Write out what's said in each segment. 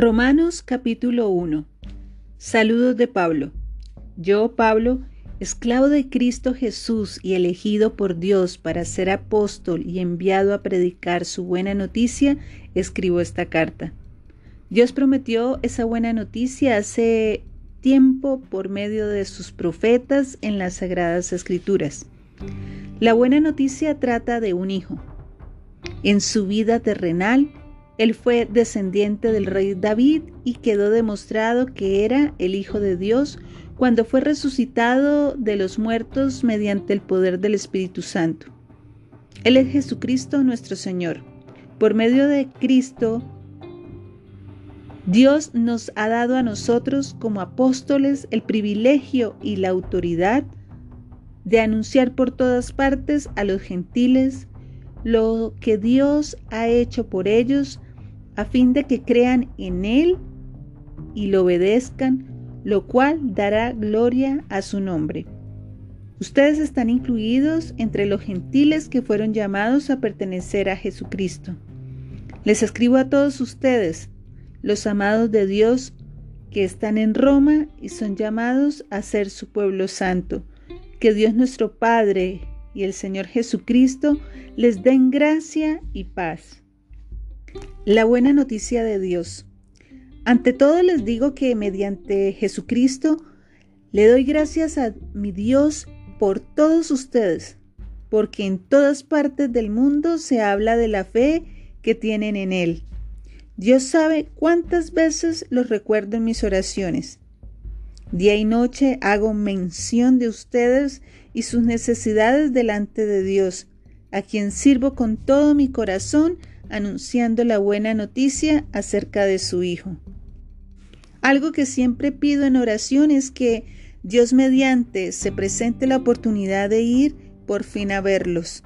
Romanos capítulo 1 Saludos de Pablo. Yo, Pablo, esclavo de Cristo Jesús y elegido por Dios para ser apóstol y enviado a predicar su buena noticia, escribo esta carta. Dios prometió esa buena noticia hace tiempo por medio de sus profetas en las sagradas escrituras. La buena noticia trata de un hijo. En su vida terrenal, él fue descendiente del rey David y quedó demostrado que era el Hijo de Dios cuando fue resucitado de los muertos mediante el poder del Espíritu Santo. Él es Jesucristo nuestro Señor. Por medio de Cristo, Dios nos ha dado a nosotros como apóstoles el privilegio y la autoridad de anunciar por todas partes a los gentiles lo que Dios ha hecho por ellos a fin de que crean en Él y lo obedezcan, lo cual dará gloria a su nombre. Ustedes están incluidos entre los gentiles que fueron llamados a pertenecer a Jesucristo. Les escribo a todos ustedes, los amados de Dios, que están en Roma y son llamados a ser su pueblo santo. Que Dios nuestro Padre y el Señor Jesucristo les den gracia y paz. La buena noticia de Dios. Ante todo les digo que mediante Jesucristo le doy gracias a mi Dios por todos ustedes, porque en todas partes del mundo se habla de la fe que tienen en Él. Dios sabe cuántas veces los recuerdo en mis oraciones. Día y noche hago mención de ustedes y sus necesidades delante de Dios, a quien sirvo con todo mi corazón anunciando la buena noticia acerca de su Hijo. Algo que siempre pido en oración es que Dios mediante se presente la oportunidad de ir por fin a verlos,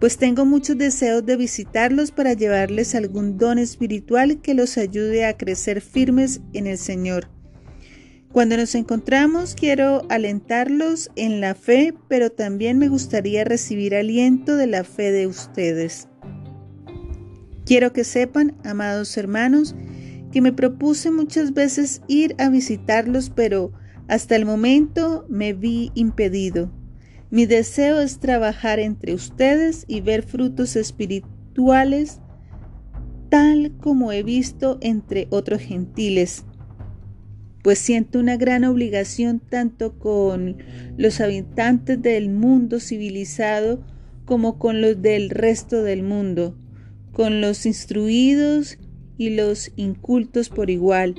pues tengo muchos deseos de visitarlos para llevarles algún don espiritual que los ayude a crecer firmes en el Señor. Cuando nos encontramos quiero alentarlos en la fe, pero también me gustaría recibir aliento de la fe de ustedes. Quiero que sepan, amados hermanos, que me propuse muchas veces ir a visitarlos, pero hasta el momento me vi impedido. Mi deseo es trabajar entre ustedes y ver frutos espirituales tal como he visto entre otros gentiles, pues siento una gran obligación tanto con los habitantes del mundo civilizado como con los del resto del mundo con los instruidos y los incultos por igual.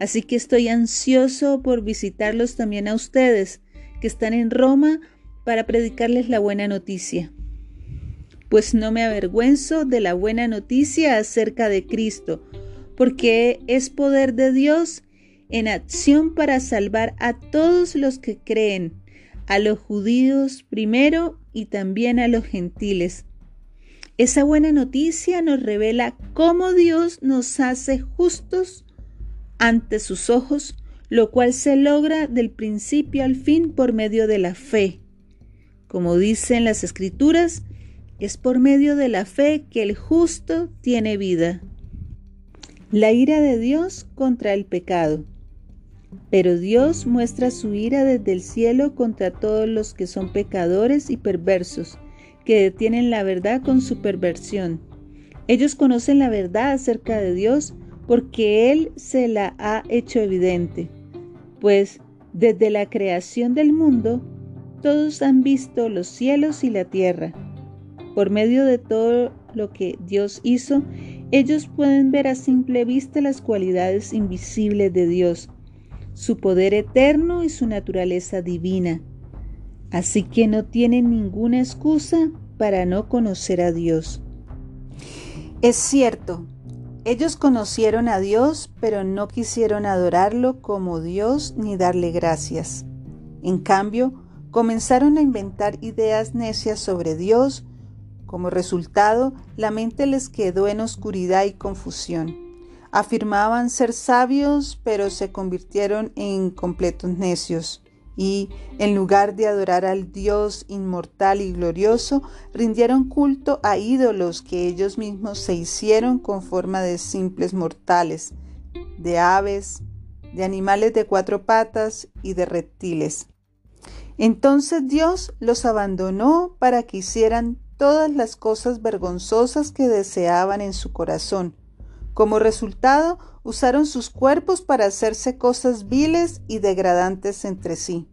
Así que estoy ansioso por visitarlos también a ustedes, que están en Roma, para predicarles la buena noticia. Pues no me avergüenzo de la buena noticia acerca de Cristo, porque es poder de Dios en acción para salvar a todos los que creen, a los judíos primero y también a los gentiles. Esa buena noticia nos revela cómo Dios nos hace justos ante sus ojos, lo cual se logra del principio al fin por medio de la fe. Como dicen las escrituras, es por medio de la fe que el justo tiene vida. La ira de Dios contra el pecado. Pero Dios muestra su ira desde el cielo contra todos los que son pecadores y perversos que detienen la verdad con su perversión. Ellos conocen la verdad acerca de Dios porque Él se la ha hecho evidente, pues desde la creación del mundo todos han visto los cielos y la tierra. Por medio de todo lo que Dios hizo, ellos pueden ver a simple vista las cualidades invisibles de Dios, su poder eterno y su naturaleza divina. Así que no tienen ninguna excusa para no conocer a Dios. Es cierto, ellos conocieron a Dios, pero no quisieron adorarlo como Dios ni darle gracias. En cambio, comenzaron a inventar ideas necias sobre Dios. Como resultado, la mente les quedó en oscuridad y confusión. Afirmaban ser sabios, pero se convirtieron en completos necios y, en lugar de adorar al Dios inmortal y glorioso, rindieron culto a ídolos que ellos mismos se hicieron con forma de simples mortales, de aves, de animales de cuatro patas y de reptiles. Entonces Dios los abandonó para que hicieran todas las cosas vergonzosas que deseaban en su corazón. Como resultado, usaron sus cuerpos para hacerse cosas viles y degradantes entre sí.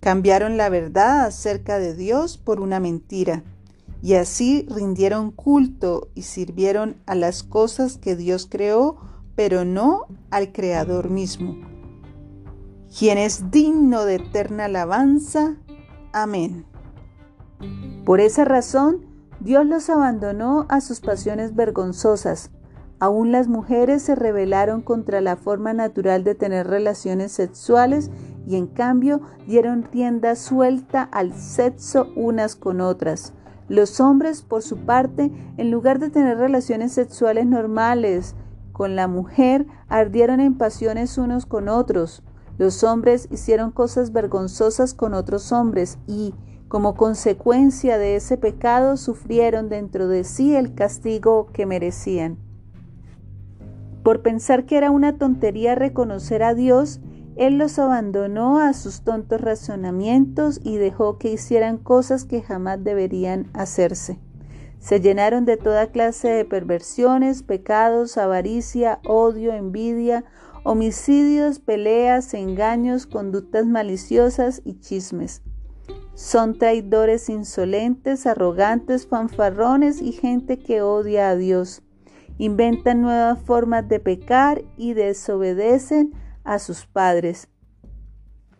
Cambiaron la verdad acerca de Dios por una mentira, y así rindieron culto y sirvieron a las cosas que Dios creó, pero no al Creador mismo quien es digno de eterna alabanza. Amén. Por esa razón, Dios los abandonó a sus pasiones vergonzosas. Aún las mujeres se rebelaron contra la forma natural de tener relaciones sexuales y en cambio dieron rienda suelta al sexo unas con otras. Los hombres, por su parte, en lugar de tener relaciones sexuales normales con la mujer, ardieron en pasiones unos con otros. Los hombres hicieron cosas vergonzosas con otros hombres y, como consecuencia de ese pecado, sufrieron dentro de sí el castigo que merecían. Por pensar que era una tontería reconocer a Dios, Él los abandonó a sus tontos razonamientos y dejó que hicieran cosas que jamás deberían hacerse. Se llenaron de toda clase de perversiones, pecados, avaricia, odio, envidia, homicidios, peleas, engaños, conductas maliciosas y chismes. Son traidores insolentes, arrogantes, fanfarrones y gente que odia a Dios. Inventan nuevas formas de pecar y desobedecen a sus padres.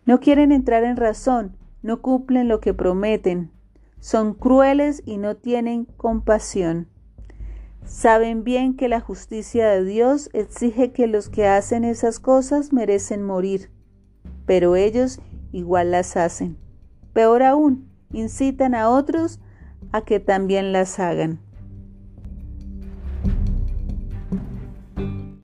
No quieren entrar en razón, no cumplen lo que prometen. Son crueles y no tienen compasión. Saben bien que la justicia de Dios exige que los que hacen esas cosas merecen morir, pero ellos igual las hacen. Peor aún, incitan a otros a que también las hagan.